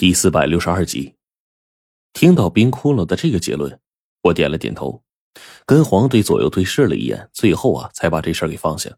第四百六十二集，听到冰窟窿的这个结论，我点了点头，跟黄队左右对视了一眼，最后啊，才把这事儿给放下。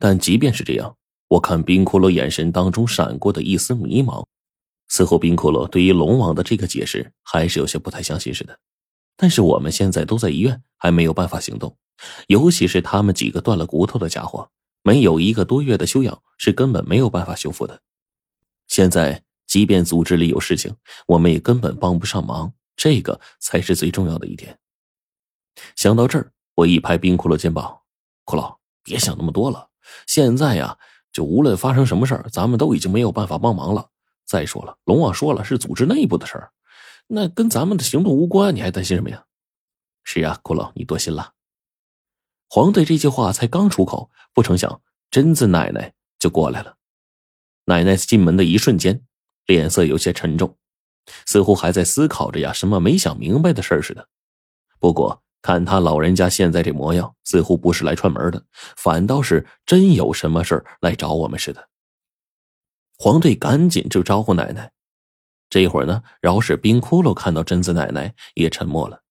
但即便是这样，我看冰窟窿眼神当中闪过的一丝迷茫，似乎冰窟窿对于龙王的这个解释还是有些不太相信似的。但是我们现在都在医院，还没有办法行动，尤其是他们几个断了骨头的家伙，没有一个多月的休养，是根本没有办法修复的。现在。即便组织里有事情，我们也根本帮不上忙，这个才是最重要的一点。想到这儿，我一拍冰骷髅肩膀：“骷髅，别想那么多了。现在呀，就无论发生什么事儿，咱们都已经没有办法帮忙了。再说了，龙王说了是组织内部的事儿，那跟咱们的行动无关，你还担心什么呀？”“是呀，骷髅，你多心了。”黄队这句话才刚出口，不成想贞子奶奶就过来了。奶奶进门的一瞬间。脸色有些沉重，似乎还在思考着呀什么没想明白的事似的。不过看他老人家现在这模样，似乎不是来串门的，反倒是真有什么事来找我们似的。黄队赶紧就招呼奶奶。这一会儿呢，饶是冰窟窿看到贞子奶奶也沉默了。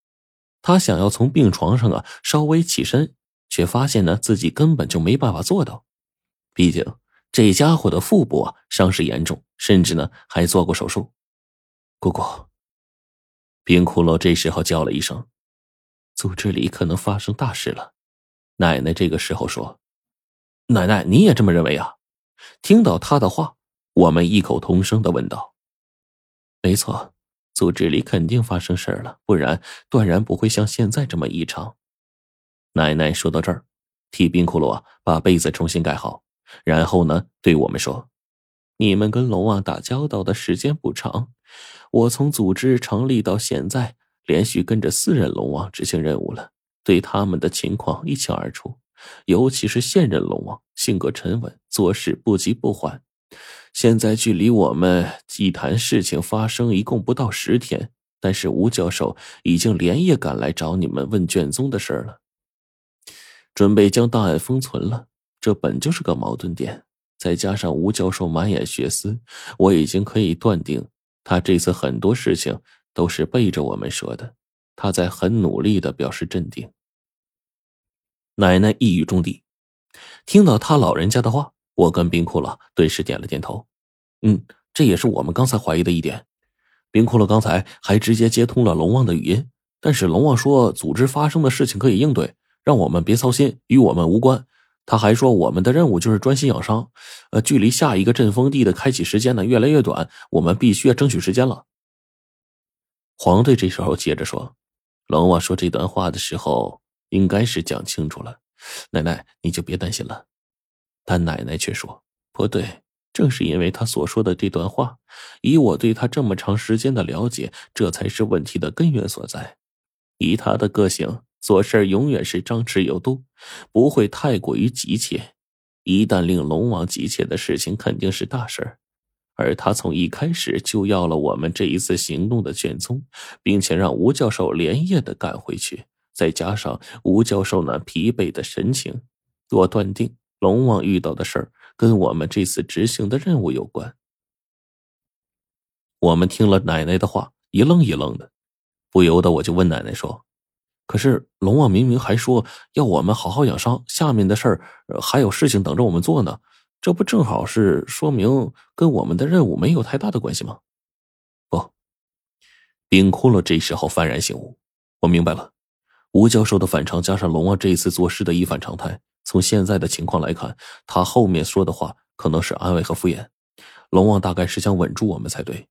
他想要从病床上啊稍微起身，却发现呢自己根本就没办法做到，毕竟。这家伙的腹部啊伤势严重，甚至呢还做过手术。姑姑，冰骷髅这时候叫了一声：“组织里可能发生大事了。”奶奶这个时候说：“奶奶，你也这么认为啊？”听到他的话，我们异口同声的问道：“没错，组织里肯定发生事儿了，不然断然不会像现在这么异常。”奶奶说到这儿，替冰骷髅啊把被子重新盖好。然后呢，对我们说：“你们跟龙王打交道的时间不长，我从组织成立到现在，连续跟着四任龙王执行任务了，对他们的情况一清二楚。尤其是现任龙王，性格沉稳，做事不急不缓。现在距离我们祭坛事情发生一共不到十天，但是吴教授已经连夜赶来找你们问卷宗的事了，准备将档案封存了。”这本就是个矛盾点，再加上吴教授满眼血丝，我已经可以断定，他这次很多事情都是背着我们说的。他在很努力的表示镇定。奶奶一语中的，听到他老人家的话，我跟冰窟窿顿时点了点头。嗯，这也是我们刚才怀疑的一点。冰窟窿刚才还直接接通了龙王的语音，但是龙王说组织发生的事情可以应对，让我们别操心，与我们无关。他还说，我们的任务就是专心养伤，呃，距离下一个阵风地的开启时间呢越来越短，我们必须要争取时间了。黄队这时候接着说：“龙王说这段话的时候，应该是讲清楚了，奶奶你就别担心了。”但奶奶却说：“不对，正是因为他所说的这段话，以我对他这么长时间的了解，这才是问题的根源所在。以他的个性。”做事永远是张弛有度，不会太过于急切。一旦令龙王急切的事情，肯定是大事而他从一开始就要了我们这一次行动的卷宗，并且让吴教授连夜的赶回去。再加上吴教授那疲惫的神情，我断定龙王遇到的事儿跟我们这次执行的任务有关。我们听了奶奶的话，一愣一愣的，不由得我就问奶奶说。可是龙王明明还说要我们好好养伤，下面的事儿还有事情等着我们做呢，这不正好是说明跟我们的任务没有太大的关系吗？不，冰窟窿这时候幡然醒悟，我明白了，吴教授的反常加上龙王这一次做事的一反常态，从现在的情况来看，他后面说的话可能是安慰和敷衍，龙王大概是想稳住我们才对。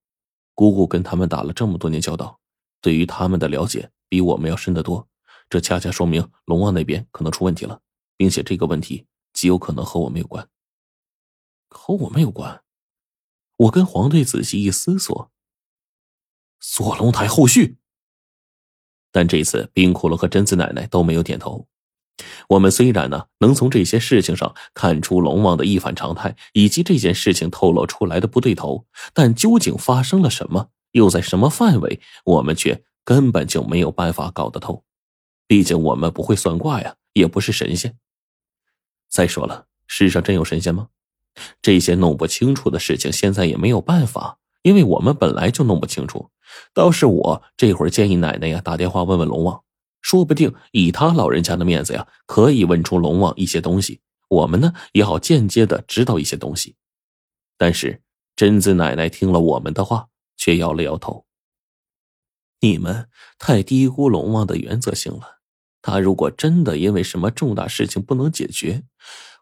姑姑跟他们打了这么多年交道，对于他们的了解比我们要深得多。这恰恰说明龙王那边可能出问题了，并且这个问题极有可能和我们有关。和我们有关？我跟黄队仔细一思索，锁龙台后续。但这次冰骷髅和贞子奶奶都没有点头。我们虽然呢能从这些事情上看出龙王的一反常态，以及这件事情透露出来的不对头，但究竟发生了什么，又在什么范围，我们却根本就没有办法搞得透。毕竟我们不会算卦呀，也不是神仙。再说了，世上真有神仙吗？这些弄不清楚的事情，现在也没有办法，因为我们本来就弄不清楚。倒是我这会儿建议奶奶呀，打电话问问龙王，说不定以他老人家的面子呀，可以问出龙王一些东西。我们呢，也好间接的知道一些东西。但是贞子奶奶听了我们的话，却摇了摇头。你们太低估龙王的原则性了。他如果真的因为什么重大事情不能解决，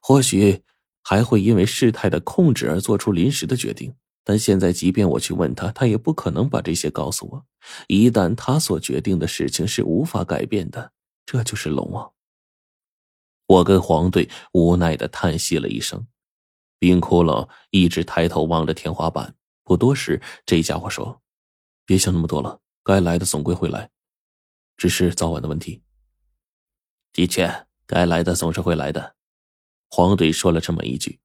或许还会因为事态的控制而做出临时的决定。但现在，即便我去问他，他也不可能把这些告诉我。一旦他所决定的事情是无法改变的，这就是龙王。我跟黄队无奈的叹息了一声，冰窟窿一直抬头望着天花板。不多时，这家伙说：“别想那么多了，该来的总归会来，只是早晚的问题。”的确，该来的总是会来的。黄队说了这么一句，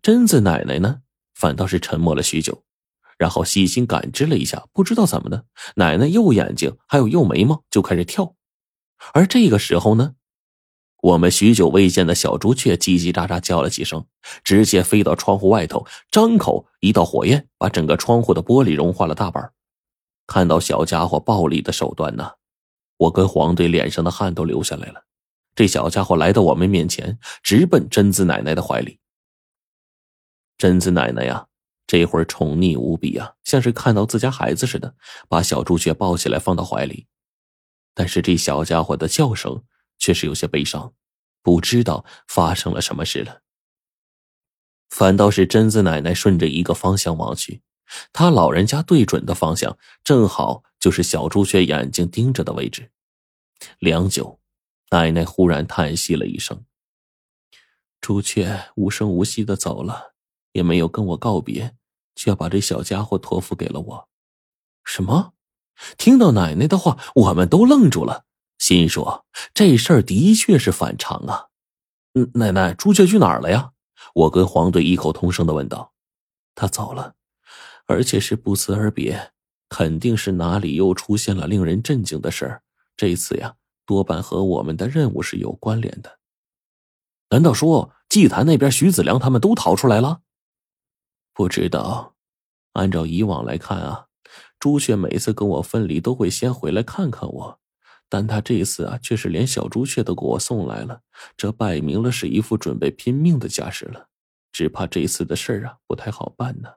贞子奶奶呢？反倒是沉默了许久，然后细心感知了一下，不知道怎么的，奶奶右眼睛还有右眉毛就开始跳。而这个时候呢，我们许久未见的小朱雀叽叽喳喳叫了几声，直接飞到窗户外头，张口一道火焰把整个窗户的玻璃融化了大半。看到小家伙暴力的手段呢，我跟黄队脸上的汗都流下来了。这小家伙来到我们面前，直奔贞子奶奶的怀里。贞子奶奶呀，这会儿宠溺无比啊，像是看到自家孩子似的，把小朱雀抱起来放到怀里。但是这小家伙的叫声却是有些悲伤，不知道发生了什么事了。反倒是贞子奶奶顺着一个方向望去，她老人家对准的方向正好就是小朱雀眼睛盯着的位置。良久，奶奶忽然叹息了一声：“朱雀无声无息的走了。”也没有跟我告别，却把这小家伙托付给了我。什么？听到奶奶的话，我们都愣住了，心说这事儿的确是反常啊。奶奶，朱雀去哪儿了呀？我跟黄队异口同声的问道。他走了，而且是不辞而别，肯定是哪里又出现了令人震惊的事儿。这次呀，多半和我们的任务是有关联的。难道说祭坛那边徐子良他们都逃出来了？不知道，按照以往来看啊，朱雀每次跟我分离都会先回来看看我，但他这次啊却是连小朱雀都给我送来了，这摆明了是一副准备拼命的架势了，只怕这次的事儿啊不太好办呢。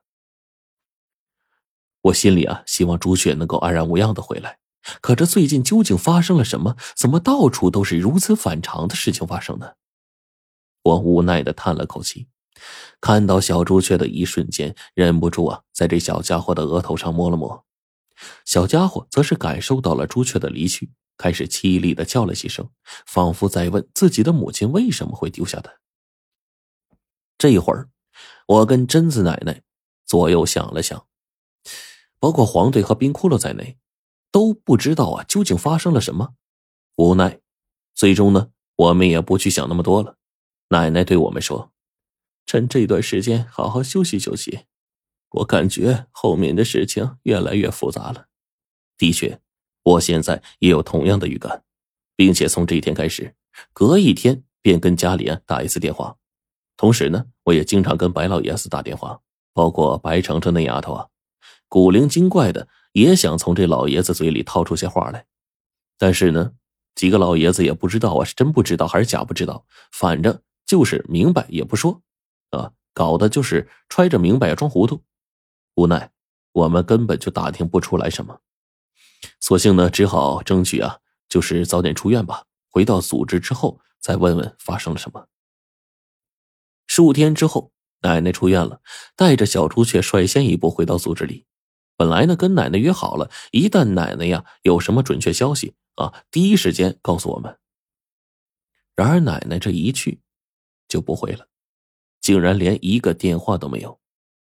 我心里啊希望朱雀能够安然无恙的回来，可这最近究竟发生了什么？怎么到处都是如此反常的事情发生呢？我无奈的叹了口气。看到小朱雀的一瞬间，忍不住啊，在这小家伙的额头上摸了摸。小家伙则是感受到了朱雀的离去，开始凄厉的叫了几声，仿佛在问自己的母亲为什么会丢下他。这一会儿，我跟贞子奶奶左右想了想，包括黄队和冰窟窿在内，都不知道啊究竟发生了什么。无奈，最终呢，我们也不去想那么多了。奶奶对我们说。趁这段时间好好休息休息，我感觉后面的事情越来越复杂了。的确，我现在也有同样的预感，并且从这一天开始，隔一天便跟家里人打一次电话。同时呢，我也经常跟白老爷子打电话，包括白程程那丫头啊，古灵精怪的也想从这老爷子嘴里套出些话来。但是呢，几个老爷子也不知道啊，是真不知道还是假不知道，反正就是明白也不说。啊，搞的就是揣着明白装糊涂，无奈我们根本就打听不出来什么，索性呢，只好争取啊，就是早点出院吧。回到组织之后，再问问发生了什么。数天之后，奶奶出院了，带着小朱雀率先一步回到组织里。本来呢，跟奶奶约好了，一旦奶奶呀有什么准确消息啊，第一时间告诉我们。然而奶奶这一去，就不回了。竟然连一个电话都没有，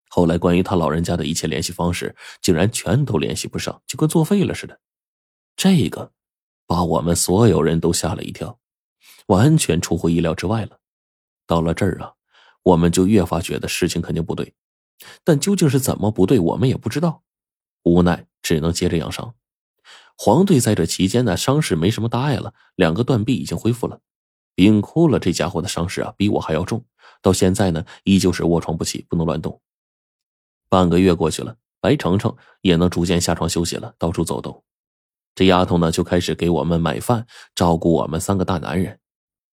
后来关于他老人家的一切联系方式，竟然全都联系不上，就跟作废了似的。这个把我们所有人都吓了一跳，完全出乎意料之外了。到了这儿啊，我们就越发觉得事情肯定不对，但究竟是怎么不对，我们也不知道。无奈只能接着养伤。黄队在这期间呢，伤势没什么大碍了，两个断臂已经恢复了。冰窟了，这家伙的伤势啊，比我还要重。到现在呢，依旧是卧床不起，不能乱动。半个月过去了，白程程也能逐渐下床休息了，到处走动。这丫头呢，就开始给我们买饭，照顾我们三个大男人。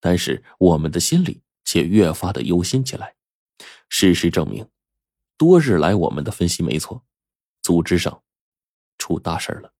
但是我们的心里却越发的忧心起来。事实证明，多日来我们的分析没错，组织上出大事了。